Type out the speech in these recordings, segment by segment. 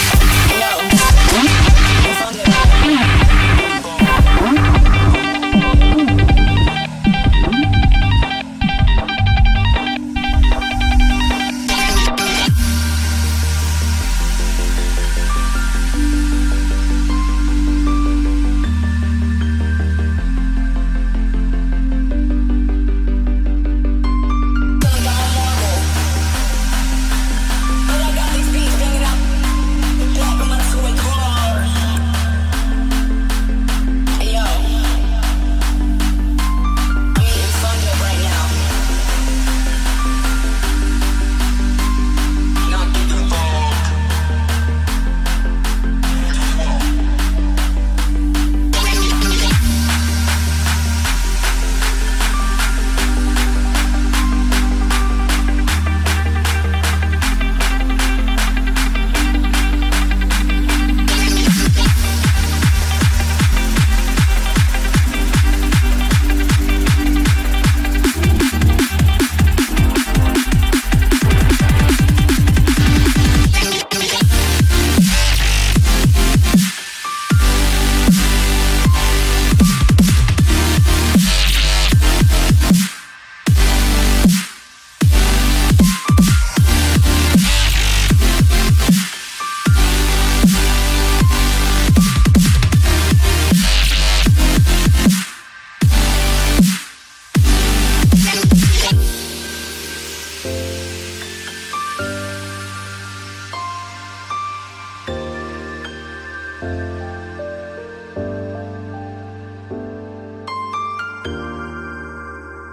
Bye.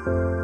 Bye.